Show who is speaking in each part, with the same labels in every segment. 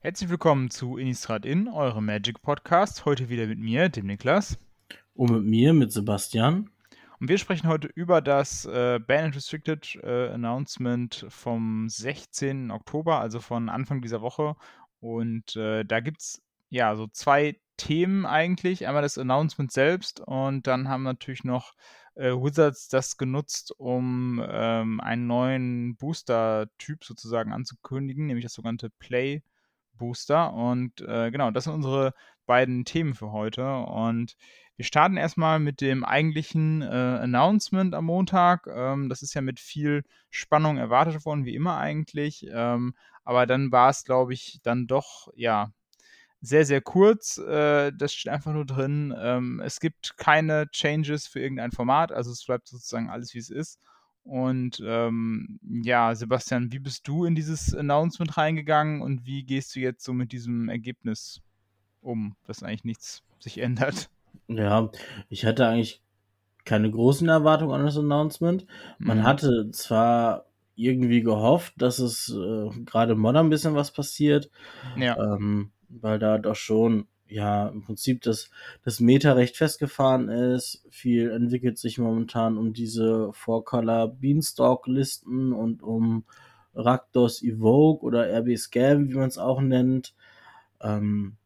Speaker 1: Herzlich willkommen zu Innistrad In, eurem Magic Podcast. Heute wieder mit mir, dem Niklas.
Speaker 2: Und mit mir, mit Sebastian.
Speaker 1: Und wir sprechen heute über das äh, Ban and Restricted äh, Announcement vom 16. Oktober, also von Anfang dieser Woche. Und äh, da gibt es ja so zwei Themen eigentlich. Einmal das Announcement selbst und dann haben natürlich noch äh, Wizards das genutzt, um ähm, einen neuen Booster-Typ sozusagen anzukündigen, nämlich das sogenannte Play Booster. Und äh, genau, das sind unsere beiden Themen für heute. Und wir starten erstmal mit dem eigentlichen äh, Announcement am Montag. Ähm, das ist ja mit viel Spannung erwartet worden, wie immer eigentlich. Ähm, aber dann war es, glaube ich, dann doch, ja, sehr, sehr kurz. Äh, das steht einfach nur drin. Ähm, es gibt keine Changes für irgendein Format, also es bleibt sozusagen alles, wie es ist. Und ähm, ja, Sebastian, wie bist du in dieses Announcement reingegangen und wie gehst du jetzt so mit diesem Ergebnis um, dass eigentlich nichts sich ändert?
Speaker 2: Ja, ich hatte eigentlich keine großen Erwartungen an das Announcement. Man mhm. hatte zwar irgendwie gehofft, dass es äh, gerade modern ein bisschen was passiert. Ja. Ähm, weil da doch schon ja im Prinzip das, das Meta recht festgefahren ist. Viel entwickelt sich momentan um diese Four-Color Beanstalk-Listen und um Rakdos Evoke oder RB Scam, wie man es auch nennt. Ähm,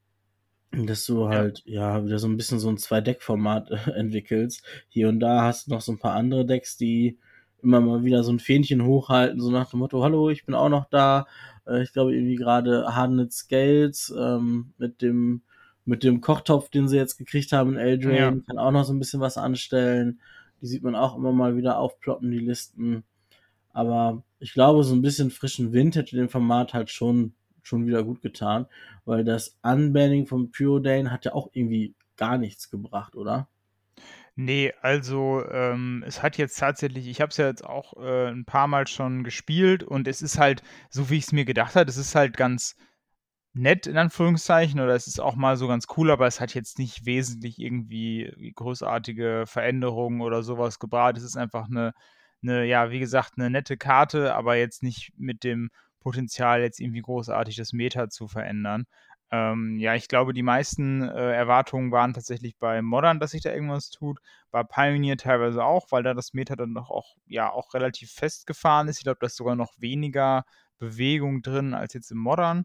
Speaker 2: dass du halt ja. ja wieder so ein bisschen so ein Zwei-Deck-Format entwickelst. Hier und da hast du noch so ein paar andere Decks, die immer mal wieder so ein Fähnchen hochhalten, so nach dem Motto, hallo, ich bin auch noch da. Äh, ich glaube irgendwie gerade Hardened Scales ähm, mit dem mit dem Kochtopf, den sie jetzt gekriegt haben in Eldraine, ja. kann auch noch so ein bisschen was anstellen. Die sieht man auch immer mal wieder aufploppen, die Listen. Aber ich glaube, so ein bisschen frischen Wind hätte dem Format halt schon, schon wieder gut getan, weil das Unbanning von Pure hat ja auch irgendwie gar nichts gebracht, oder?
Speaker 1: Nee, also ähm, es hat jetzt tatsächlich, ich habe es ja jetzt auch äh, ein paar Mal schon gespielt und es ist halt, so wie ich es mir gedacht habe, es ist halt ganz nett in Anführungszeichen oder es ist auch mal so ganz cool, aber es hat jetzt nicht wesentlich irgendwie großartige Veränderungen oder sowas gebracht. Es ist einfach eine, eine, ja, wie gesagt, eine nette Karte, aber jetzt nicht mit dem Potenzial, jetzt irgendwie großartig das Meta zu verändern. Ähm, ja, ich glaube, die meisten äh, Erwartungen waren tatsächlich bei Modern, dass sich da irgendwas tut. Bei Pioneer teilweise auch, weil da das Meta dann doch auch, ja, auch relativ festgefahren ist. Ich glaube, da ist sogar noch weniger Bewegung drin als jetzt im Modern.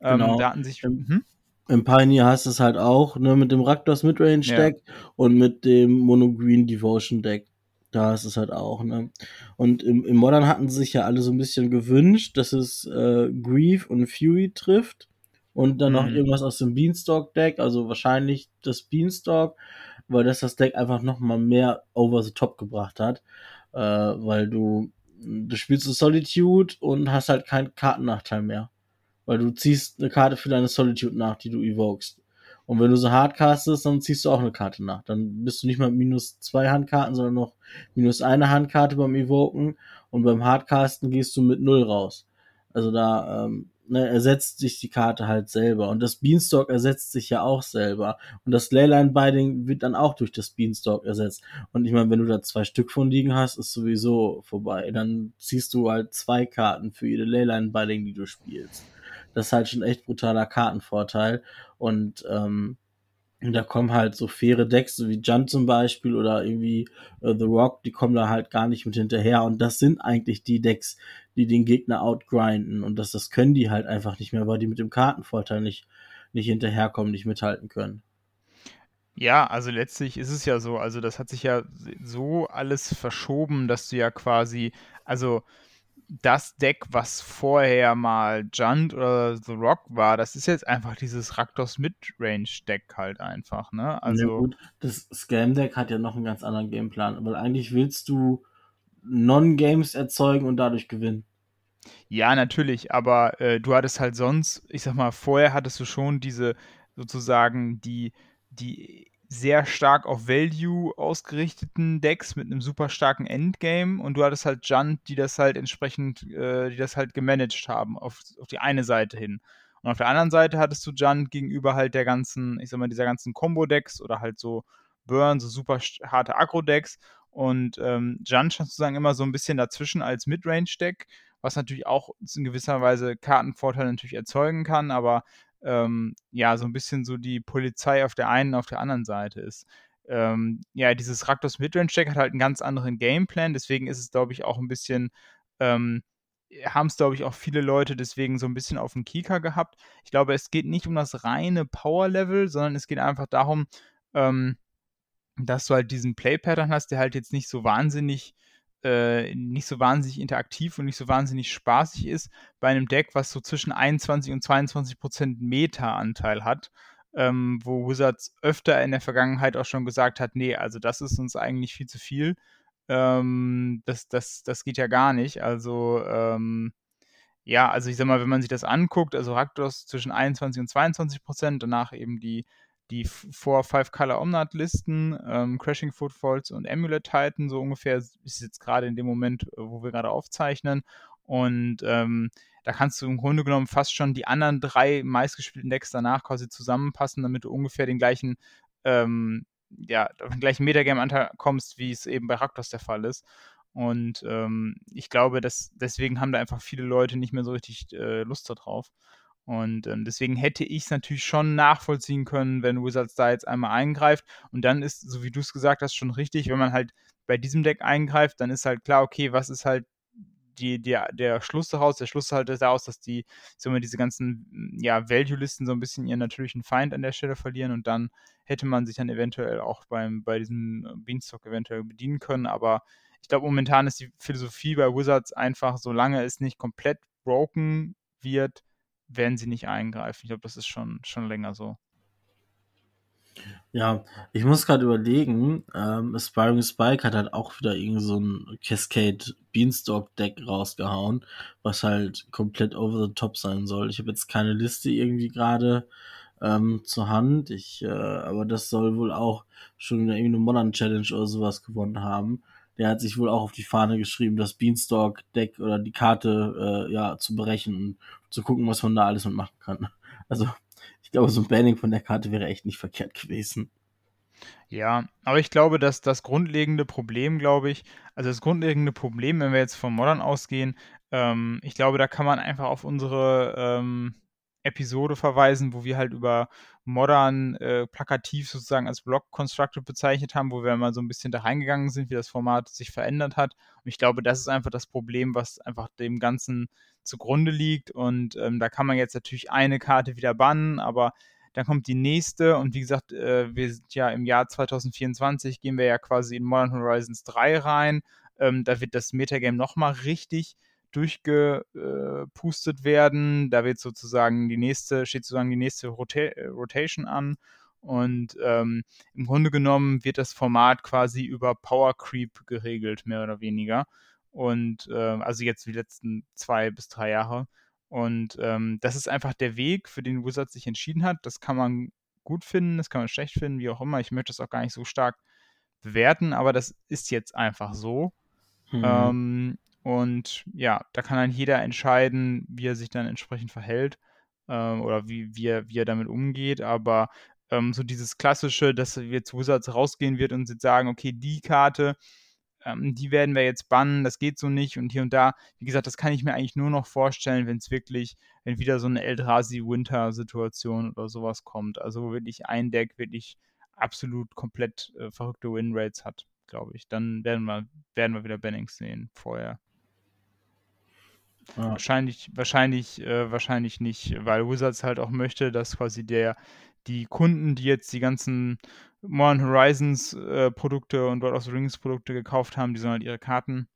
Speaker 2: Ähm, genau. Da hatten sich. Im, hm? Im Pioneer heißt es halt auch, ne, mit dem Raktos Midrange Deck ja. und mit dem Mono Green Devotion Deck. Da ist es halt auch, ne? Und im, im Modern hatten sie sich ja alle so ein bisschen gewünscht, dass es äh, Grief und Fury trifft und dann mhm. noch irgendwas aus dem Beanstalk-Deck, also wahrscheinlich das Beanstalk, weil das das Deck einfach noch mal mehr over the top gebracht hat, äh, weil du du spielst so Solitude und hast halt keinen Kartennachteil mehr, weil du ziehst eine Karte für deine Solitude nach, die du evokest. Und wenn du so hardcastest, dann ziehst du auch eine Karte nach. Dann bist du nicht mal minus zwei Handkarten, sondern noch minus eine Handkarte beim Evoken. Und beim Hardcasten gehst du mit null raus. Also da ähm, ne, ersetzt sich die Karte halt selber. Und das Beanstalk ersetzt sich ja auch selber. Und das Leyline Binding wird dann auch durch das Beanstalk ersetzt. Und ich meine, wenn du da zwei Stück von liegen hast, ist sowieso vorbei. Dann ziehst du halt zwei Karten für jede Leyline Binding, die du spielst. Das ist halt schon echt brutaler Kartenvorteil. Und ähm, da kommen halt so faire Decks, so wie Junt zum Beispiel oder irgendwie uh, The Rock, die kommen da halt gar nicht mit hinterher. Und das sind eigentlich die Decks, die den Gegner outgrinden. Und das, das können die halt einfach nicht mehr, weil die mit dem Kartenvorteil nicht, nicht hinterherkommen, nicht mithalten können.
Speaker 1: Ja, also letztlich ist es ja so, also das hat sich ja so alles verschoben, dass du ja quasi, also das Deck, was vorher mal Junt oder The Rock war, das ist jetzt einfach dieses Raktos Midrange-Deck halt einfach, ne?
Speaker 2: Also ja, gut, das Scam-Deck hat ja noch einen ganz anderen Gameplan, weil eigentlich willst du Non-Games erzeugen und dadurch gewinnen.
Speaker 1: Ja, natürlich, aber äh, du hattest halt sonst, ich sag mal, vorher hattest du schon diese sozusagen die, die sehr stark auf Value ausgerichteten Decks mit einem super starken Endgame und du hattest halt Junt, die das halt entsprechend, äh, die das halt gemanagt haben auf, auf die eine Seite hin. Und auf der anderen Seite hattest du Junt gegenüber halt der ganzen, ich sag mal, dieser ganzen Combo-Decks oder halt so Burn, so super harte Agro-Decks. Und ähm, Junt stand sozusagen immer so ein bisschen dazwischen als Midrange-Deck, was natürlich auch in gewisser Weise Kartenvorteile natürlich erzeugen kann, aber ähm, ja, so ein bisschen so die Polizei auf der einen, auf der anderen Seite ist. Ähm, ja, dieses Raktos Midrange Deck hat halt einen ganz anderen Gameplan, deswegen ist es, glaube ich, auch ein bisschen, ähm, haben es, glaube ich, auch viele Leute deswegen so ein bisschen auf den Kika gehabt. Ich glaube, es geht nicht um das reine Power-Level, sondern es geht einfach darum, ähm, dass du halt diesen Play-Pattern hast, der halt jetzt nicht so wahnsinnig äh, nicht so wahnsinnig interaktiv und nicht so wahnsinnig spaßig ist bei einem Deck, was so zwischen 21 und 22 Prozent Meta-Anteil hat, ähm, wo Wizards öfter in der Vergangenheit auch schon gesagt hat, nee, also das ist uns eigentlich viel zu viel. Ähm, das, das, das geht ja gar nicht. Also ähm, ja, also ich sag mal, wenn man sich das anguckt, also Raktos zwischen 21 und 22 Prozent, danach eben die die Four Five Color Omnat Listen, ähm, Crashing Footfalls und Amulet Titan, so ungefähr ist jetzt gerade in dem Moment, äh, wo wir gerade aufzeichnen. Und ähm, da kannst du im Grunde genommen fast schon die anderen drei meistgespielten Decks danach quasi zusammenpassen, damit du ungefähr den gleichen, ähm, ja, den gleichen Metagame-Anteil kommst, wie es eben bei Raktos der Fall ist. Und ähm, ich glaube, dass deswegen haben da einfach viele Leute nicht mehr so richtig äh, Lust darauf. Und ähm, deswegen hätte ich es natürlich schon nachvollziehen können, wenn Wizards da jetzt einmal eingreift. Und dann ist, so wie du es gesagt hast, schon richtig, wenn man halt bei diesem Deck eingreift, dann ist halt klar, okay, was ist halt die, die, der Schluss daraus? Der Schluss halt daraus, dass die, sagen wir, diese ganzen ja, Value-Listen so ein bisschen ihren natürlichen Feind an der Stelle verlieren und dann hätte man sich dann eventuell auch beim, bei diesem Beanstalk eventuell bedienen können. Aber ich glaube, momentan ist die Philosophie bei Wizards einfach, solange es nicht komplett broken wird, werden sie nicht eingreifen. Ich glaube, das ist schon, schon länger so.
Speaker 2: Ja, ich muss gerade überlegen, ähm, Aspiring Spike hat halt auch wieder irgend so ein Cascade Beanstalk Deck rausgehauen, was halt komplett over the top sein soll. Ich habe jetzt keine Liste irgendwie gerade ähm, zur Hand, ich, äh, aber das soll wohl auch schon irgendeine Modern Challenge oder sowas gewonnen haben der hat sich wohl auch auf die Fahne geschrieben, das Beanstalk-Deck oder die Karte äh, ja zu berechnen zu gucken, was man da alles mitmachen kann. Also ich glaube, so ein Banning von der Karte wäre echt nicht verkehrt gewesen.
Speaker 1: Ja, aber ich glaube, dass das grundlegende Problem, glaube ich, also das grundlegende Problem, wenn wir jetzt von Modern ausgehen, ähm, ich glaube, da kann man einfach auf unsere ähm, Episode verweisen, wo wir halt über Modern äh, plakativ sozusagen als Block Constructed bezeichnet haben, wo wir mal so ein bisschen da reingegangen sind, wie das Format sich verändert hat. Und ich glaube, das ist einfach das Problem, was einfach dem Ganzen zugrunde liegt. Und ähm, da kann man jetzt natürlich eine Karte wieder bannen, aber dann kommt die nächste und wie gesagt, äh, wir sind ja im Jahr 2024, gehen wir ja quasi in Modern Horizons 3 rein. Ähm, da wird das Metagame nochmal richtig durchgepustet werden. Da wird sozusagen die nächste, steht sozusagen die nächste Rota äh, Rotation an. Und ähm, im Grunde genommen wird das Format quasi über Power Creep geregelt, mehr oder weniger. Und äh, also jetzt die letzten zwei bis drei Jahre. Und ähm, das ist einfach der Weg, für den Wizards sich entschieden hat. Das kann man gut finden, das kann man schlecht finden, wie auch immer. Ich möchte das auch gar nicht so stark bewerten, aber das ist jetzt einfach so. Mhm. Ähm, und ja, da kann dann jeder entscheiden, wie er sich dann entsprechend verhält ähm, oder wie, wie, er, wie er damit umgeht. Aber ähm, so dieses Klassische, dass jetzt Wizards rausgehen wird und sagen, okay, die Karte, ähm, die werden wir jetzt bannen, das geht so nicht. Und hier und da, wie gesagt, das kann ich mir eigentlich nur noch vorstellen, wenn es wirklich, wenn wieder so eine Eldrazi-Winter-Situation oder sowas kommt. Also wo wirklich ein Deck wirklich absolut komplett äh, verrückte Winrates hat, glaube ich. Dann werden wir, werden wir wieder Bannings sehen vorher. Ja. Wahrscheinlich, wahrscheinlich, äh, wahrscheinlich nicht, weil Wizards halt auch möchte, dass quasi der, die Kunden, die jetzt die ganzen Modern Horizons äh, Produkte und World of the Rings Produkte gekauft haben, die sollen halt ihre Karten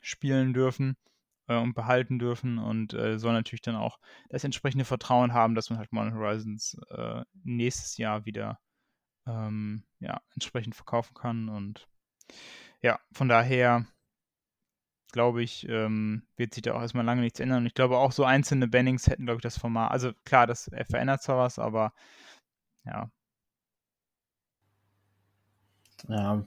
Speaker 1: spielen dürfen äh, und behalten dürfen und äh, sollen natürlich dann auch das entsprechende Vertrauen haben, dass man halt Modern Horizons äh, nächstes Jahr wieder ähm, ja, entsprechend verkaufen kann und ja, von daher glaube ich, ähm, wird sich da auch erstmal lange nichts ändern. Und ich glaube auch so einzelne Bannings hätten, glaube ich, das Format. Also klar, das er verändert zwar was, aber ja.
Speaker 2: Ja,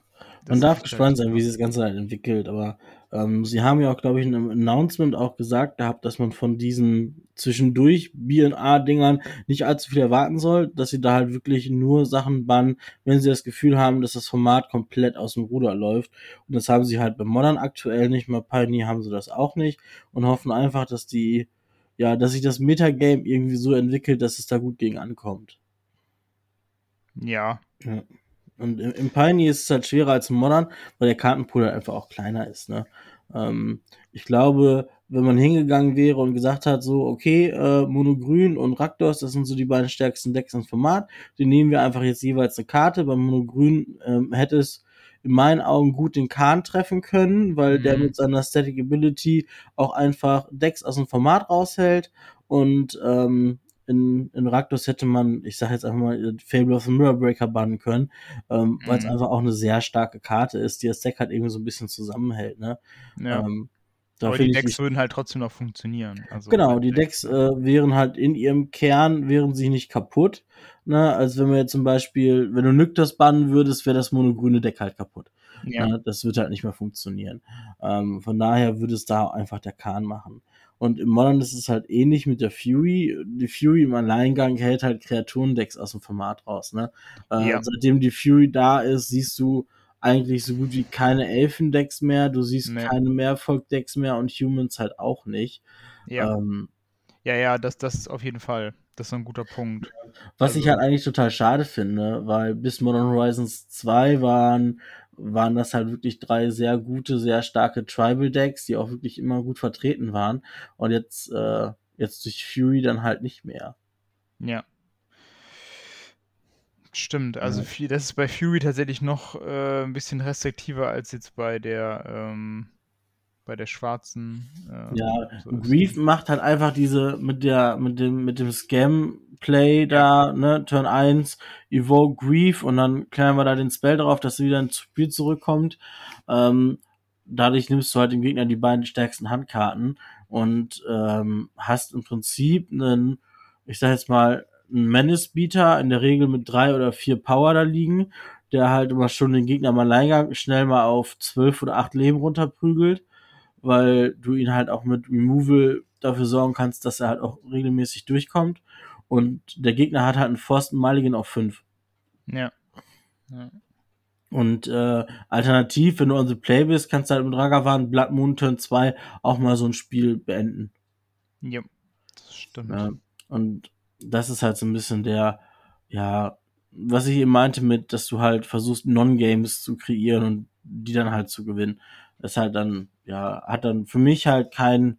Speaker 2: Man darf gespannt sein, wie sich das Ganze halt entwickelt, aber ähm, sie haben ja auch, glaube ich, in einem Announcement auch gesagt gehabt, dass man von diesen zwischendurch B&A-Dingern nicht allzu viel erwarten soll, dass sie da halt wirklich nur Sachen bannen, wenn sie das Gefühl haben, dass das Format komplett aus dem Ruder läuft. Und das haben sie halt bei Modern aktuell nicht, bei Pioneer haben sie das auch nicht und hoffen einfach, dass die, ja, dass sich das Metagame irgendwie so entwickelt, dass es da gut gegen ankommt.
Speaker 1: Ja. ja.
Speaker 2: Und im, im Pioneer ist es halt schwerer als im Modern, weil der Kartenpool halt einfach auch kleiner ist. Ne? Ähm, ich glaube, wenn man hingegangen wäre und gesagt hat, so, okay, äh, Monogrün und Raktos, das sind so die beiden stärksten Decks im Format, die nehmen wir einfach jetzt jeweils eine Karte. Beim Monogrün ähm, hätte es in meinen Augen gut den Kahn treffen können, weil mhm. der mit seiner Static Ability auch einfach Decks aus dem Format raushält und ähm, in, in Raktos hätte man, ich sag jetzt einfach mal, Fable of the Mirror Breaker bannen können, ähm, weil es mhm. einfach auch eine sehr starke Karte ist, die das Deck halt irgendwie so ein bisschen zusammenhält, ne?
Speaker 1: Ja. Ähm, aber die Decks ich, würden halt trotzdem noch funktionieren.
Speaker 2: Also genau, die Decks äh, wären halt in ihrem Kern, wären sie nicht kaputt. Ne? Also wenn wir jetzt zum Beispiel, wenn du Nyktas bannen würdest, wäre das monogrüne Deck halt kaputt. Ja. Ne? Das wird halt nicht mehr funktionieren. Ähm, von daher würde es da einfach der Kahn machen. Und im Modern ist es halt ähnlich mit der Fury. Die Fury im Alleingang hält halt Kreaturendecks aus dem Format raus. Ne? Äh, ja. Seitdem die Fury da ist, siehst du eigentlich so gut wie keine Elfendecks mehr. Du siehst nee. keine Mehrvolk-Decks mehr und Humans halt auch nicht.
Speaker 1: Ja, ähm, ja, ja, das, das ist auf jeden Fall. Das ist ein guter Punkt.
Speaker 2: Was also, ich halt eigentlich total schade finde, weil bis Modern Horizons 2 waren waren das halt wirklich drei sehr gute, sehr starke Tribal Decks, die auch wirklich immer gut vertreten waren. Und jetzt, äh, jetzt durch Fury dann halt nicht mehr.
Speaker 1: Ja. Stimmt, also ja. das ist bei Fury tatsächlich noch äh, ein bisschen restriktiver als jetzt bei der ähm, bei der schwarzen.
Speaker 2: Äh, ja, so Grief macht halt einfach diese mit der mit dem mit dem Scam Play da, ne, Turn 1, Evoke Grief und dann klären wir da den Spell drauf, dass sie wieder ins Spiel zurückkommt. Ähm, dadurch nimmst du halt dem Gegner die beiden stärksten Handkarten und ähm, hast im Prinzip einen, ich sag jetzt mal, einen Menace-Beater, in der Regel mit drei oder vier Power da liegen, der halt immer schon den Gegner mal Alleingang schnell mal auf zwölf oder acht Leben runterprügelt, weil du ihn halt auch mit Removal dafür sorgen kannst, dass er halt auch regelmäßig durchkommt. Und der Gegner hat halt einen Forsten Mulligan auf 5.
Speaker 1: Ja. ja.
Speaker 2: Und äh, alternativ, wenn du on the play bist, kannst du halt mit Ragavan Blood Moon Turn 2 auch mal so ein Spiel beenden.
Speaker 1: Ja, das stimmt.
Speaker 2: Ja, und das ist halt so ein bisschen der, ja, was ich eben meinte mit, dass du halt versuchst, Non-Games zu kreieren und die dann halt zu gewinnen. Das ist halt dann, ja, hat dann für mich halt kein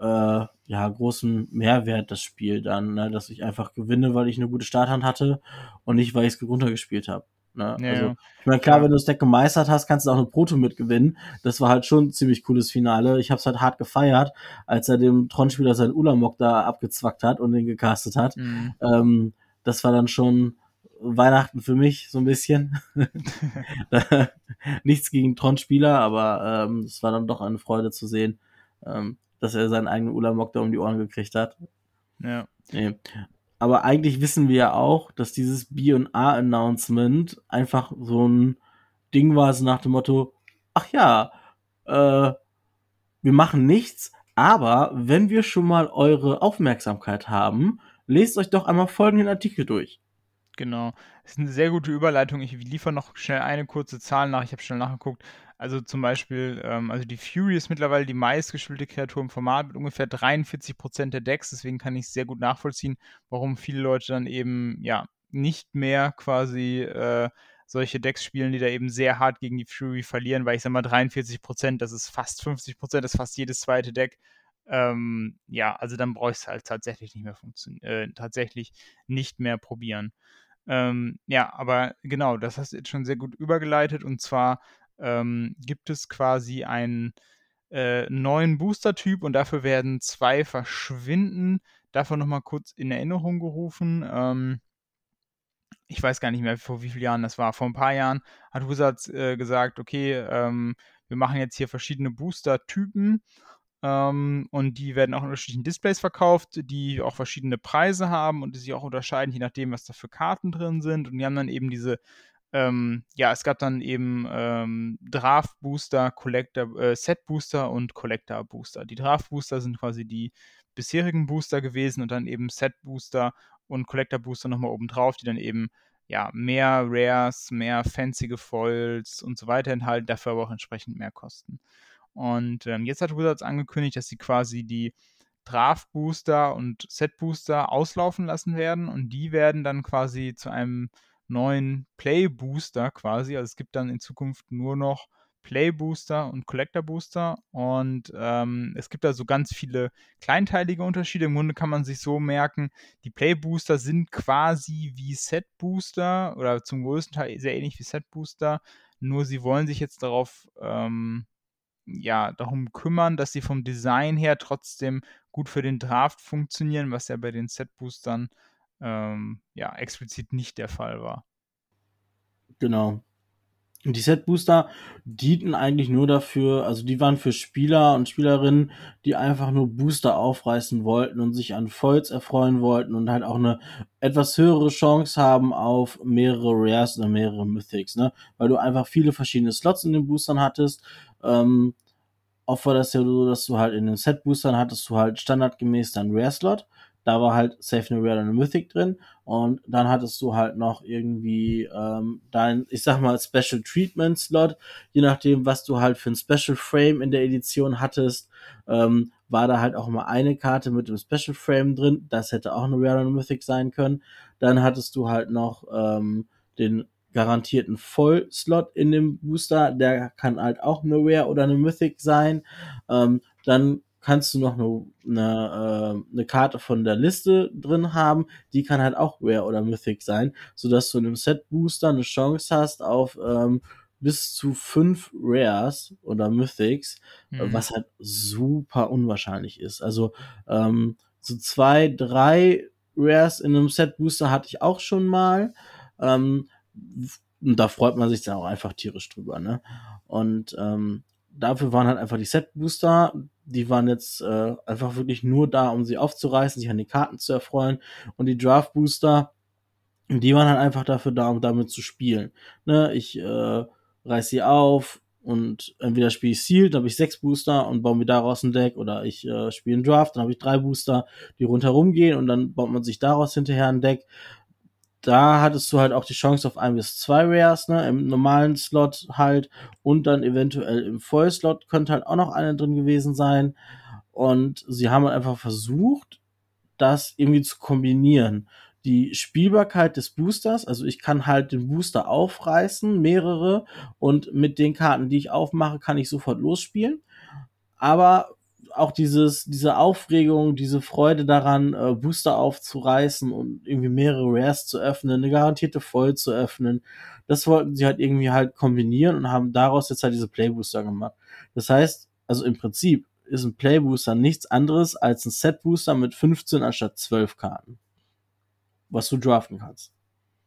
Speaker 2: äh, ja, großen Mehrwert, das Spiel dann, ne? dass ich einfach gewinne, weil ich eine gute Starthand hatte und nicht, weil ich es runtergespielt habe. Ne? Ja, also, ich meine, klar, ja. wenn du das Deck gemeistert hast, kannst du auch eine Proto mitgewinnen. Das war halt schon ein ziemlich cooles Finale. Ich habe es halt hart gefeiert, als er dem Tron-Spieler seinen Ulamok da abgezwackt hat und den gecastet hat. Mhm. Ähm, das war dann schon Weihnachten für mich, so ein bisschen. Nichts gegen Tron-Spieler, aber ähm, es war dann doch eine Freude zu sehen. Ähm, dass er seinen eigenen Ulamok da um die Ohren gekriegt hat.
Speaker 1: Ja.
Speaker 2: Nee. Aber eigentlich wissen wir ja auch, dass dieses B&A-Announcement einfach so ein Ding war, so nach dem Motto, ach ja, äh, wir machen nichts, aber wenn wir schon mal eure Aufmerksamkeit haben, lest euch doch einmal folgenden Artikel durch.
Speaker 1: Genau. Das ist eine sehr gute Überleitung. Ich liefere noch schnell eine kurze Zahl nach. Ich habe schnell nachgeguckt. Also zum Beispiel, ähm, also die Fury ist mittlerweile die meistgespielte Kreatur im Format mit ungefähr 43% der Decks, deswegen kann ich sehr gut nachvollziehen, warum viele Leute dann eben, ja, nicht mehr quasi äh, solche Decks spielen, die da eben sehr hart gegen die Fury verlieren, weil ich sag mal 43%, das ist fast 50%, das ist fast jedes zweite Deck. Ähm, ja, also dann bräuchst du halt tatsächlich nicht mehr funktionieren, äh, tatsächlich nicht mehr probieren. Ähm, ja, aber genau, das hast du jetzt schon sehr gut übergeleitet und zwar ähm, gibt es quasi einen äh, neuen Booster-Typ und dafür werden zwei verschwinden. Davon nochmal kurz in Erinnerung gerufen. Ähm, ich weiß gar nicht mehr, vor wie vielen Jahren das war. Vor ein paar Jahren hat Wizards äh, gesagt, okay, ähm, wir machen jetzt hier verschiedene Booster-Typen ähm, und die werden auch in unterschiedlichen Displays verkauft, die auch verschiedene Preise haben und die sich auch unterscheiden, je nachdem, was da für Karten drin sind. Und die haben dann eben diese ähm, ja, es gab dann eben ähm, Draft Booster, Collector, äh, Set Booster und Collector Booster. Die Draft Booster sind quasi die bisherigen Booster gewesen und dann eben Set Booster und Collector Booster nochmal oben drauf, die dann eben ja mehr Rares, mehr fancy Foils und so weiter enthalten, dafür aber auch entsprechend mehr kosten. Und ähm, jetzt hat Wizards angekündigt, dass sie quasi die Draft Booster und Set Booster auslaufen lassen werden und die werden dann quasi zu einem neuen Play Booster quasi. Also es gibt dann in Zukunft nur noch Play Booster und Collector Booster und ähm, es gibt da so ganz viele kleinteilige Unterschiede. Im Grunde kann man sich so merken, die Play Booster sind quasi wie Set Booster oder zum größten Teil sehr ähnlich wie Set Booster, nur sie wollen sich jetzt darauf ähm, ja, darum kümmern, dass sie vom Design her trotzdem gut für den Draft funktionieren, was ja bei den Set Boostern ähm, ja explizit nicht der Fall war.
Speaker 2: Genau. Die Set Booster dienten eigentlich nur dafür, also die waren für Spieler und Spielerinnen, die einfach nur Booster aufreißen wollten und sich an Foils erfreuen wollten und halt auch eine etwas höhere Chance haben auf mehrere Rares oder mehrere Mythics, ne? Weil du einfach viele verschiedene Slots in den Boostern hattest. Ähm, oft war das ja so, dass du halt in den Set Boostern hattest du halt standardgemäß deinen Rare Slot da war halt Safe No Rare und Mythic drin. Und dann hattest du halt noch irgendwie ähm, dein, ich sag mal, Special Treatment Slot. Je nachdem, was du halt für ein Special Frame in der Edition hattest, ähm, war da halt auch mal eine Karte mit dem Special Frame drin. Das hätte auch eine Rare und Mythic sein können. Dann hattest du halt noch ähm, den garantierten Voll-Slot in dem Booster. Der kann halt auch eine Rare oder eine Mythic sein. Ähm, dann kannst du noch eine, eine, äh, eine Karte von der Liste drin haben, die kann halt auch Rare oder Mythic sein, sodass du in einem Set Booster eine Chance hast auf ähm, bis zu fünf Rares oder Mythics, mhm. was halt super unwahrscheinlich ist. Also ähm, so zwei, drei Rares in einem Set Booster hatte ich auch schon mal. Ähm, und da freut man sich dann auch einfach tierisch drüber, ne? Und ähm, dafür waren halt einfach die Set Booster die waren jetzt äh, einfach wirklich nur da, um sie aufzureißen, sich an die Karten zu erfreuen. Und die Draft Booster, die waren halt einfach dafür da, um damit zu spielen. Ne? Ich äh, reiß sie auf und entweder spiele ich Sealed, dann habe ich sechs Booster und baue mir daraus ein Deck, oder ich äh, spiele einen Draft, dann habe ich drei Booster, die rundherum gehen und dann baut man sich daraus hinterher ein Deck da hattest du halt auch die Chance auf ein bis zwei Rares, ne, im normalen Slot halt und dann eventuell im Vollslot könnte halt auch noch eine drin gewesen sein. Und sie haben halt einfach versucht, das irgendwie zu kombinieren. Die Spielbarkeit des Boosters, also ich kann halt den Booster aufreißen, mehrere, und mit den Karten, die ich aufmache, kann ich sofort losspielen. Aber auch dieses, diese Aufregung, diese Freude daran, äh, Booster aufzureißen und irgendwie mehrere Rares zu öffnen, eine garantierte Voll zu öffnen, das wollten sie halt irgendwie halt kombinieren und haben daraus jetzt halt diese Playbooster gemacht. Das heißt, also im Prinzip ist ein Playbooster nichts anderes als ein Set-Booster mit 15 anstatt 12 Karten. Was du draften kannst.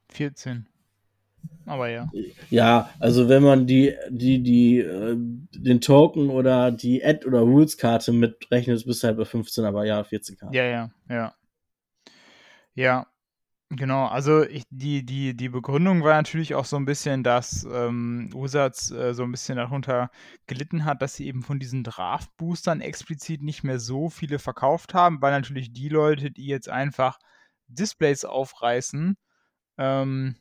Speaker 1: 14. Aber ja.
Speaker 2: Ja, also wenn man die, die, die, äh, den Token oder die Ad- oder Rules-Karte mitrechnet, bist du halt bei 15, aber ja, 14 Karten.
Speaker 1: Ja, ja, ja. Ja, genau. Also ich, die, die, die Begründung war natürlich auch so ein bisschen, dass ähm, Usatz äh, so ein bisschen darunter gelitten hat, dass sie eben von diesen Draft-Boostern explizit nicht mehr so viele verkauft haben, weil natürlich die Leute, die jetzt einfach Displays aufreißen, ähm,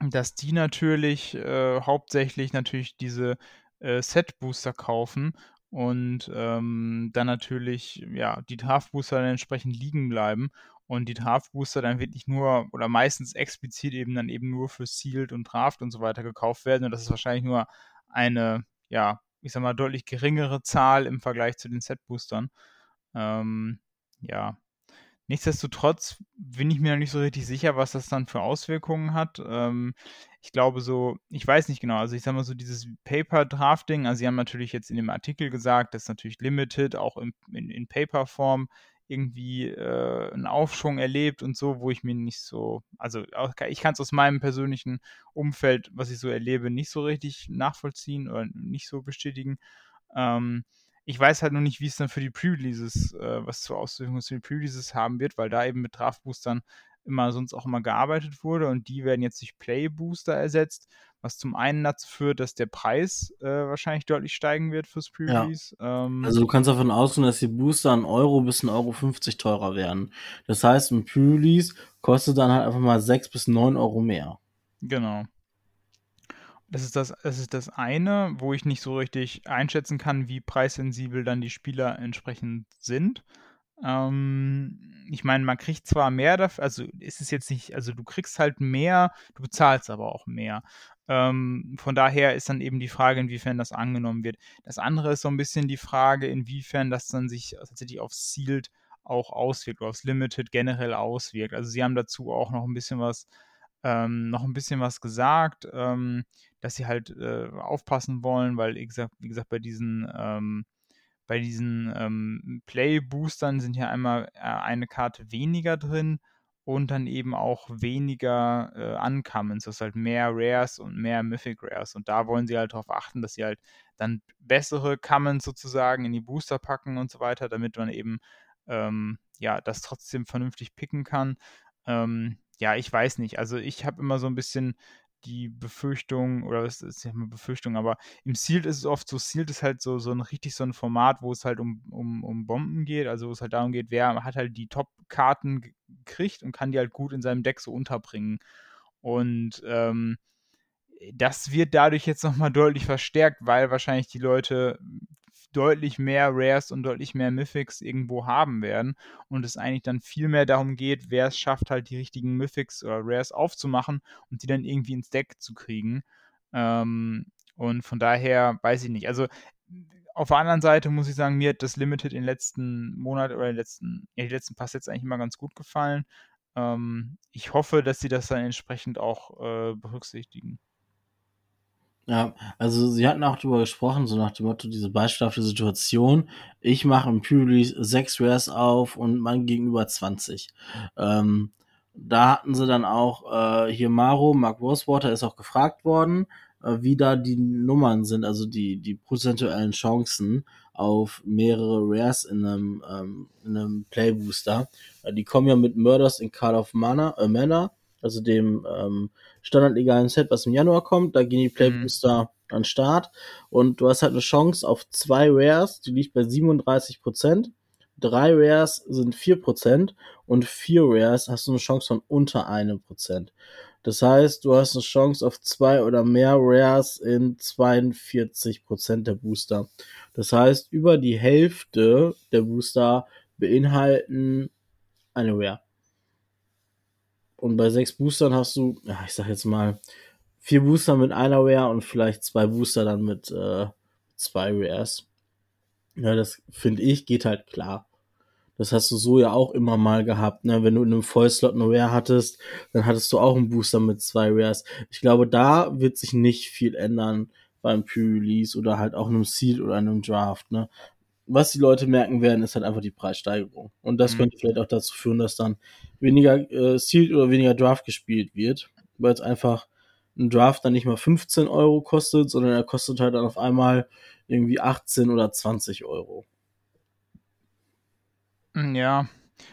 Speaker 1: dass die natürlich äh, hauptsächlich natürlich diese äh, Set-Booster kaufen und ähm, dann natürlich ja die Draft-Booster dann entsprechend liegen bleiben und die Draft-Booster dann wirklich nur oder meistens explizit eben dann eben nur für Sealed und Draft und so weiter gekauft werden und das ist wahrscheinlich nur eine, ja, ich sag mal, deutlich geringere Zahl im Vergleich zu den Set-Boostern. Ähm, ja, Nichtsdestotrotz bin ich mir noch nicht so richtig sicher, was das dann für Auswirkungen hat. Ähm, ich glaube so, ich weiß nicht genau, also ich sage mal so dieses Paper-Drafting, also sie haben natürlich jetzt in dem Artikel gesagt, dass natürlich Limited auch in, in, in Paper-Form irgendwie äh, einen Aufschwung erlebt und so, wo ich mir nicht so, also ich kann es aus meinem persönlichen Umfeld, was ich so erlebe, nicht so richtig nachvollziehen oder nicht so bestätigen. Ähm, ich weiß halt noch nicht, wie es dann für die Pre-Releases, äh, was zur Auswirkungen für die Pre-Releases haben wird, weil da eben mit Draft-Boostern immer sonst auch immer gearbeitet wurde und die werden jetzt durch Play Booster ersetzt, was zum einen dazu führt, dass der Preis äh, wahrscheinlich deutlich steigen wird fürs Pre-Release.
Speaker 2: Ja. Ähm, also du kannst davon ausgehen, dass die Booster ein Euro bis ein Euro 50 teurer werden. Das heißt, ein Pre-Release kostet dann halt einfach mal 6 bis 9 Euro mehr.
Speaker 1: Genau. Das ist das, das ist das eine, wo ich nicht so richtig einschätzen kann, wie preissensibel dann die Spieler entsprechend sind. Ähm, ich meine, man kriegt zwar mehr dafür, also ist es jetzt nicht, also du kriegst halt mehr, du bezahlst aber auch mehr. Ähm, von daher ist dann eben die Frage, inwiefern das angenommen wird. Das andere ist so ein bisschen die Frage, inwiefern das dann sich tatsächlich aufs Sealed auch auswirkt, oder aufs Limited generell auswirkt. Also sie haben dazu auch noch ein bisschen was ähm, noch ein bisschen was gesagt, ähm, dass sie halt äh, aufpassen wollen, weil, wie gesagt, wie gesagt bei diesen, ähm, bei diesen ähm, Play-Boostern sind ja einmal äh, eine Karte weniger drin und dann eben auch weniger äh, Uncommons, das ist halt mehr Rares und mehr Mythic Rares. Und da wollen sie halt darauf achten, dass sie halt dann bessere Commons sozusagen in die Booster packen und so weiter, damit man eben ähm, ja das trotzdem vernünftig picken kann. Ähm, ja, ich weiß nicht. Also ich habe immer so ein bisschen die Befürchtung, oder es ist ja eine Befürchtung, aber im Sealed ist es oft so, Sealed ist halt so, so ein richtig so ein Format, wo es halt um, um, um Bomben geht, also wo es halt darum geht, wer hat halt die Top-Karten gekriegt und kann die halt gut in seinem Deck so unterbringen. Und ähm, das wird dadurch jetzt nochmal deutlich verstärkt, weil wahrscheinlich die Leute deutlich mehr Rares und deutlich mehr Mythics irgendwo haben werden und es eigentlich dann viel mehr darum geht, wer es schafft, halt die richtigen Mythics oder Rares aufzumachen und die dann irgendwie ins Deck zu kriegen. Ähm, und von daher weiß ich nicht. Also auf der anderen Seite muss ich sagen, mir hat das Limited in den letzten Monaten oder den letzten, ja, die letzten paar Sets eigentlich immer ganz gut gefallen. Ähm, ich hoffe, dass sie das dann entsprechend auch äh, berücksichtigen.
Speaker 2: Ja, also sie hatten auch darüber gesprochen, so nach dem Motto, diese beispielhafte Situation. Ich mache im Pre-Release sechs Rares auf und mein gegenüber 20. Ähm, da hatten sie dann auch äh, hier Maro, Mark Rosewater ist auch gefragt worden, äh, wie da die Nummern sind, also die, die prozentuellen Chancen auf mehrere Rares in einem, ähm, in einem Playbooster. Äh, die kommen ja mit Murders in Call of Mana, äh, Mana also dem ähm, standardlegalen Set, was im Januar kommt. Da gehen die Playbooster mhm. an Start und du hast halt eine Chance auf zwei Rares, die liegt bei 37 Prozent. Drei Rares sind 4% und vier Rares hast du eine Chance von unter einem Prozent. Das heißt, du hast eine Chance auf zwei oder mehr Rares in 42% der Booster. Das heißt, über die Hälfte der Booster beinhalten eine Rare. Und bei sechs Boostern hast du, ja, ich sag jetzt mal, vier Booster mit einer Rare und vielleicht zwei Booster dann mit äh, zwei Rares. Ja, das finde ich, geht halt klar. Das hast du so ja auch immer mal gehabt, ne? Wenn du in einem Vollslot eine Rare hattest, dann hattest du auch einen Booster mit zwei Rares. Ich glaube, da wird sich nicht viel ändern beim Pre-Release oder halt auch einem Seed oder einem Draft, ne? Was die Leute merken werden, ist halt einfach die Preissteigerung. Und das mhm. könnte vielleicht auch dazu führen, dass dann weniger äh, Sealed oder weniger Draft gespielt wird, weil es einfach ein Draft dann nicht mal 15 Euro kostet, sondern er kostet halt dann auf einmal irgendwie 18 oder 20 Euro.
Speaker 1: Hm, ja,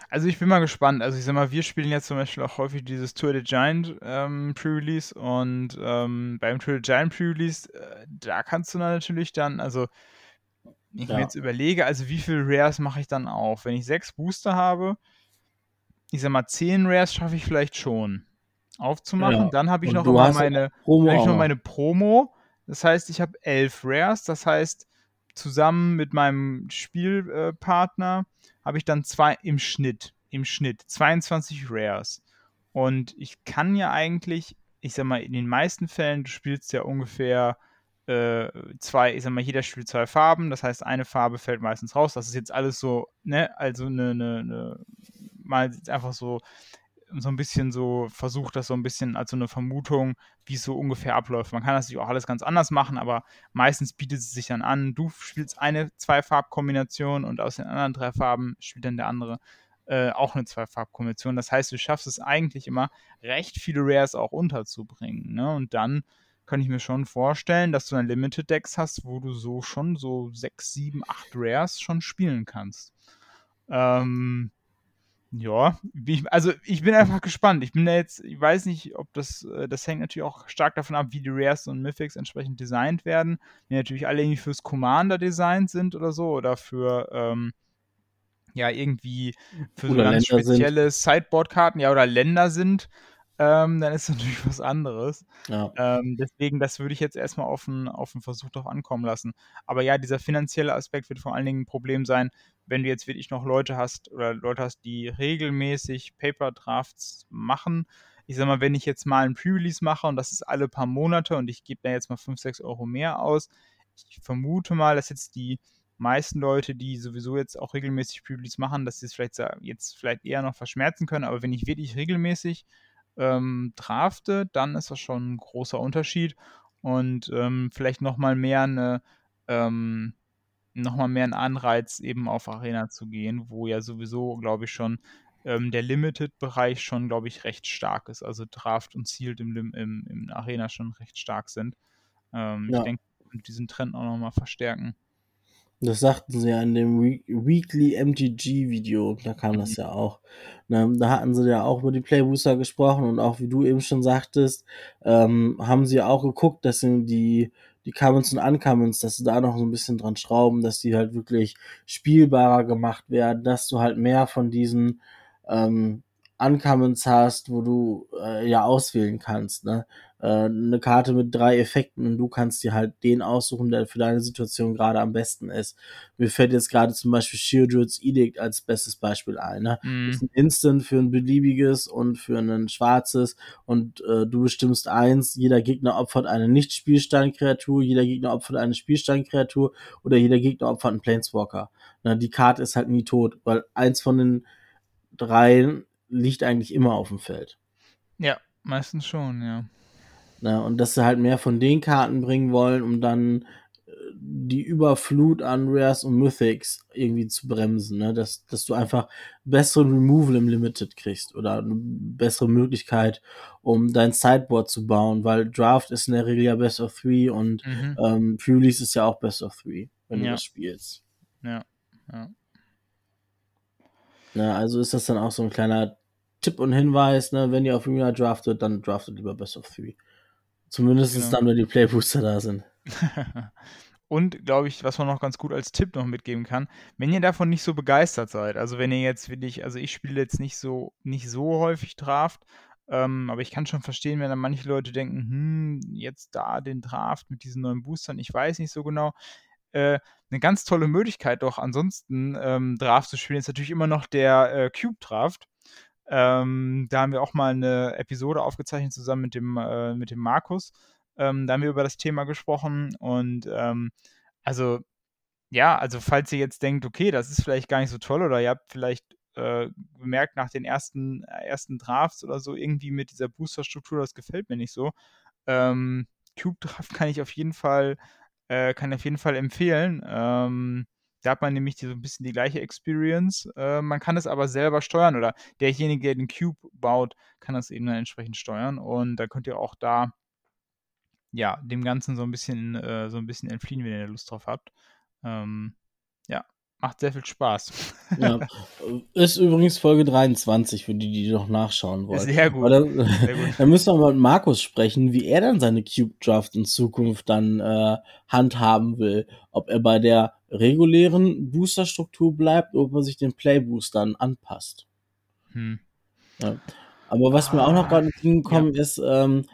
Speaker 1: also ich bin mal gespannt. Also ich sag mal, wir spielen jetzt zum Beispiel auch häufig dieses Tour de Giant ähm, Pre-Release und ähm, beim Tour de Giant Pre-Release, äh, da kannst du dann natürlich dann, also ich ja. mir jetzt überlege, also wie viele Rares mache ich dann auf? Wenn ich sechs Booster habe, ich sag mal, zehn Rares schaffe ich vielleicht schon aufzumachen. Ja. Dann habe ich, noch meine, Promo hab ich noch meine Promo. Das heißt, ich habe elf Rares. Das heißt, zusammen mit meinem Spielpartner habe ich dann zwei im Schnitt, im Schnitt 22 Rares. Und ich kann ja eigentlich, ich sag mal, in den meisten Fällen, du spielst ja ungefähr äh, zwei, ich sag mal, jeder spielt zwei Farben, das heißt, eine Farbe fällt meistens raus. Das ist jetzt alles so, ne, also eine, eine, eine mal einfach so, so ein bisschen so, versucht das so ein bisschen als so eine Vermutung, wie es so ungefähr abläuft. Man kann das natürlich auch alles ganz anders machen, aber meistens bietet es sich dann an, du spielst eine Zwei-Farb-Kombination und aus den anderen drei Farben spielt dann der andere äh, auch eine Zwei-Farb-Kombination. Das heißt, du schaffst es eigentlich immer, recht viele Rares auch unterzubringen. Ne? Und dann kann ich mir schon vorstellen, dass du dann Limited Decks hast, wo du so schon so 6, 7, 8 Rares schon spielen kannst. Ähm, Ja, also ich bin einfach gespannt. Ich bin da jetzt, ich weiß nicht, ob das, äh, das hängt natürlich auch stark davon ab, wie die Rares und Mythics entsprechend designt werden. Wenn natürlich alle irgendwie fürs Commander designt sind oder so oder für, ähm, ja, irgendwie für oder so ganz Länder spezielle Sideboard-Karten, ja, oder Länder sind, ähm, dann ist natürlich was anderes. Ja. Ähm, deswegen, das würde ich jetzt erstmal auf einen, auf Versuch drauf ankommen lassen. Aber ja, dieser finanzielle Aspekt wird vor allen Dingen ein Problem sein, wenn du jetzt wirklich noch Leute hast oder Leute hast, die regelmäßig Paper Drafts machen. Ich sag mal, wenn ich jetzt mal ein Pre-Release mache und das ist alle paar Monate und ich gebe da jetzt mal 5, 6 Euro mehr aus, ich vermute mal, dass jetzt die meisten Leute, die sowieso jetzt auch regelmäßig Pre-Release machen, dass sie es vielleicht jetzt vielleicht eher noch verschmerzen können, aber wenn ich wirklich regelmäßig ähm, drafte, dann ist das schon ein großer Unterschied und ähm, vielleicht nochmal mehr eine ähm, nochmal mehr ein Anreiz, eben auf Arena zu gehen, wo ja sowieso, glaube ich, schon ähm, der Limited-Bereich schon, glaube ich, recht stark ist. Also Draft und Sealed im, im, im Arena schon recht stark sind. Ähm, ja. Ich denke, diesen Trend auch nochmal verstärken.
Speaker 2: Das sagten sie ja in dem Weekly MTG Video, da kam das ja auch. Ne, da hatten sie ja auch über die Playbooster gesprochen und auch wie du eben schon sagtest, ähm, haben sie auch geguckt, dass sie die die Commons und Uncommons, dass sie da noch so ein bisschen dran schrauben, dass die halt wirklich spielbarer gemacht werden, dass du halt mehr von diesen ähm, Uncommons hast, wo du äh, ja auswählen kannst, ne? Äh, eine Karte mit drei Effekten und du kannst dir halt den aussuchen, der für deine Situation gerade am besten ist. Mir fällt jetzt gerade zum Beispiel Shieldred's Edict als bestes Beispiel ein. Ne? Mm. Das ist ein Instant für ein beliebiges und für ein schwarzes und äh, du bestimmst eins, jeder Gegner opfert eine Nicht-Spielstein-Kreatur, jeder Gegner opfert eine Spielstein-Kreatur oder jeder Gegner opfert einen Planeswalker. Ne? Die Karte ist halt nie tot, weil eins von den dreien liegt eigentlich immer auf dem Feld.
Speaker 1: Ja, meistens schon, ja.
Speaker 2: Na, und dass sie halt mehr von den Karten bringen wollen, um dann äh, die Überflut an Rares und Mythics irgendwie zu bremsen, ne? dass, dass du einfach besseren Removal im Limited kriegst oder eine bessere Möglichkeit, um dein Sideboard zu bauen, weil Draft ist in der Regel ja Best of Three und mhm. ähm, Pre-Release ist ja auch Best of Three, wenn ja. du das spielst.
Speaker 1: Ja, ja.
Speaker 2: Na, also ist das dann auch so ein kleiner Tipp und Hinweis, ne, wenn ihr auf Arena draftet, dann draftet lieber Best of Three. Zumindest genau. dann, wenn die Playbooster da sind.
Speaker 1: Und glaube ich, was man noch ganz gut als Tipp noch mitgeben kann, wenn ihr davon nicht so begeistert seid, also wenn ihr jetzt wirklich, also ich spiele jetzt nicht so, nicht so häufig Draft, ähm, aber ich kann schon verstehen, wenn dann manche Leute denken, hm, jetzt da den Draft mit diesen neuen Boostern, ich weiß nicht so genau. Äh, eine ganz tolle Möglichkeit doch ansonsten ähm, Draft zu spielen ist natürlich immer noch der äh, Cube Draft. Ähm, da haben wir auch mal eine Episode aufgezeichnet zusammen mit dem, äh, mit dem Markus. Ähm, da haben wir über das Thema gesprochen und ähm, also ja, also falls ihr jetzt denkt, okay, das ist vielleicht gar nicht so toll oder ihr habt vielleicht äh, nach den ersten, ersten Drafts oder so irgendwie mit dieser Booster-Struktur, das gefällt mir nicht so. Ähm, Cube Draft kann ich auf jeden Fall, äh, kann auf jeden Fall empfehlen. Ähm, da hat man nämlich so ein bisschen die gleiche Experience. Äh, man kann es aber selber steuern oder derjenige, der den Cube baut, kann das eben dann entsprechend steuern. Und da könnt ihr auch da ja dem Ganzen so ein bisschen äh, so ein bisschen entfliehen, wenn ihr Lust drauf habt. Ähm, Macht sehr viel Spaß.
Speaker 2: Ja. Ist übrigens Folge 23, für die, die noch nachschauen wollen.
Speaker 1: Sehr gut.
Speaker 2: Da, sehr gut. da müssen wir mal mit Markus sprechen, wie er dann seine Cube Draft in Zukunft dann äh, handhaben will. Ob er bei der regulären Booster-Struktur bleibt oder ob er sich den Play-Boostern anpasst. Hm. Ja. Aber was ah, mir auch noch gerade entgegengekommen ja. ist, ähm,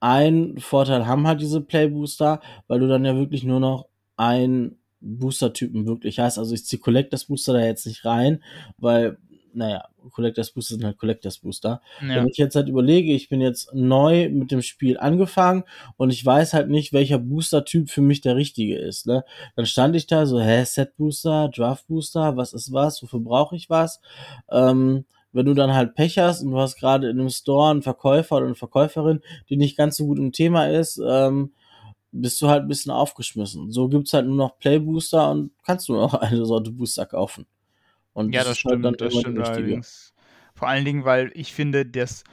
Speaker 2: ein Vorteil haben halt diese Play-Booster, weil du dann ja wirklich nur noch ein Booster-Typen wirklich heißt. Also ich ziehe Collectors Booster da jetzt nicht rein, weil, naja, Collectors Booster sind halt Collectors Booster. Ja. Wenn ich jetzt halt überlege, ich bin jetzt neu mit dem Spiel angefangen und ich weiß halt nicht, welcher Booster-Typ für mich der richtige ist, ne? Dann stand ich da so, hä, Set Booster, Draft Booster, was ist was, wofür brauche ich was? Ähm, wenn du dann halt Pech hast und du hast gerade in einem Store einen Verkäufer oder eine Verkäuferin, die nicht ganz so gut im Thema ist, ähm, bist du halt ein bisschen aufgeschmissen. So gibt es halt nur noch Playbooster und kannst nur noch eine Sorte Booster kaufen.
Speaker 1: Und ja, das, das stimmt, halt das stimmt allerdings. Vor allen Dingen, weil ich finde, dass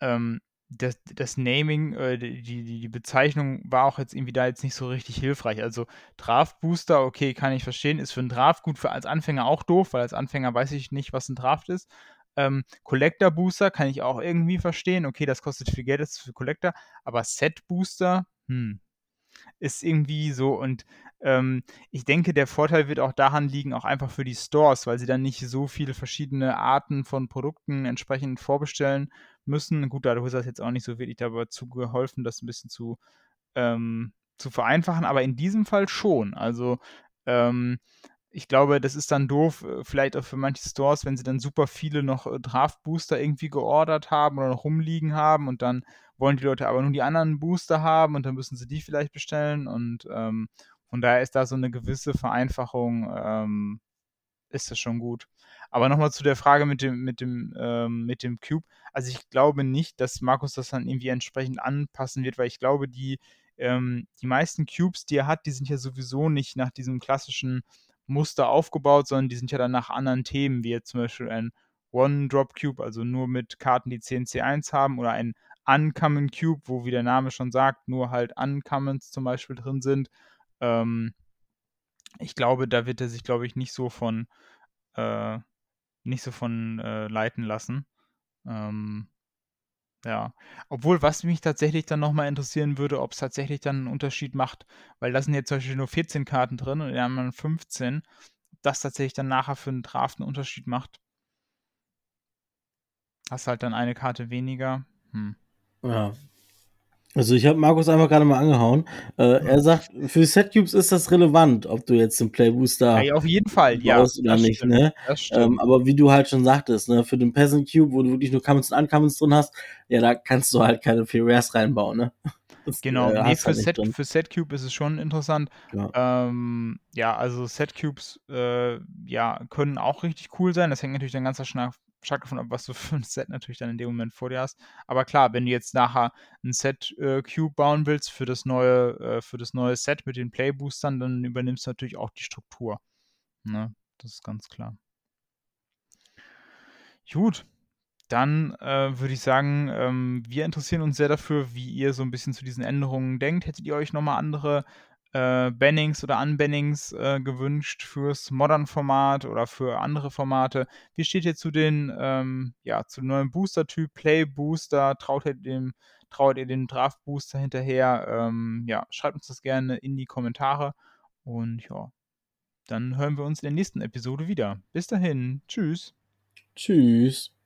Speaker 1: ähm, das, das Naming, äh, die, die, die Bezeichnung war auch jetzt irgendwie da jetzt nicht so richtig hilfreich. Also Draft Booster, okay, kann ich verstehen, ist für einen Draft gut, für als Anfänger auch doof, weil als Anfänger weiß ich nicht, was ein Draft ist. Ähm, Collector Booster kann ich auch irgendwie verstehen. Okay, das kostet viel Geld, das ist für Collector. Aber Set Booster, hm, ist irgendwie so und ähm, ich denke, der Vorteil wird auch daran liegen, auch einfach für die Stores, weil sie dann nicht so viele verschiedene Arten von Produkten entsprechend vorbestellen müssen. Gut, dadurch ist das jetzt auch nicht so wirklich dazu geholfen, das ein bisschen zu, ähm, zu vereinfachen, aber in diesem Fall schon. Also ähm, ich glaube, das ist dann doof, äh, vielleicht auch für manche Stores, wenn sie dann super viele noch äh, Draft-Booster irgendwie geordert haben oder noch rumliegen haben und dann wollen die Leute aber nur die anderen Booster haben und dann müssen sie die vielleicht bestellen und ähm, von daher ist da so eine gewisse Vereinfachung, ähm, ist das schon gut. Aber nochmal zu der Frage mit dem, mit dem, ähm, mit dem Cube. Also ich glaube nicht, dass Markus das dann irgendwie entsprechend anpassen wird, weil ich glaube, die, ähm, die meisten Cubes, die er hat, die sind ja sowieso nicht nach diesem klassischen Muster aufgebaut, sondern die sind ja dann nach anderen Themen, wie jetzt zum Beispiel ein One-Drop-Cube, also nur mit Karten, die CNC1 haben, oder ein Uncommon Cube, wo, wie der Name schon sagt, nur halt Uncommons zum Beispiel drin sind. Ähm, ich glaube, da wird er sich, glaube ich, nicht so von äh, nicht so von äh, leiten lassen. Ähm, ja. Obwohl, was mich tatsächlich dann nochmal interessieren würde, ob es tatsächlich dann einen Unterschied macht, weil da sind jetzt zum Beispiel nur 14 Karten drin und in anderen 15, ob das tatsächlich dann nachher für einen Draft einen Unterschied macht. Hast halt dann eine Karte weniger. Hm.
Speaker 2: Ja, also ich habe Markus einfach gerade mal angehauen. Äh, er sagt, für Setcubes ist das relevant, ob du jetzt den Playbooster
Speaker 1: ja, auf jeden Fall, ja,
Speaker 2: oder nicht, stimmt, ne? Ähm, aber wie du halt schon sagtest, ne, für den Peasant Cube, wo du wirklich nur Commons und Uncommons drin hast, ja, da kannst du halt keine Free Rares reinbauen, ne?
Speaker 1: Das, genau, äh, nee, für, halt Set, für Setcube ist es schon interessant. Ja, ähm, ja also Setcubes äh, ja, können auch richtig cool sein. Das hängt natürlich dann ganz stark stark davon ab, was du für ein Set natürlich dann in dem Moment vor dir hast. Aber klar, wenn du jetzt nachher ein Set äh, Cube bauen willst für das neue, äh, für das neue Set mit den Playboostern, dann übernimmst du natürlich auch die Struktur. Ne? Das ist ganz klar. Gut, dann äh, würde ich sagen, ähm, wir interessieren uns sehr dafür, wie ihr so ein bisschen zu diesen Änderungen denkt. Hättet ihr euch nochmal andere äh, Bannings oder Unbannings äh, gewünscht fürs Modern-Format oder für andere Formate. Wie steht ihr zu den, ähm, ja, zu neuen Booster-Typ, Play-Booster? Traut ihr dem, traut ihr dem Draft-Booster hinterher? Ähm, ja, schreibt uns das gerne in die Kommentare und ja, dann hören wir uns in der nächsten Episode wieder. Bis dahin, tschüss.
Speaker 2: Tschüss.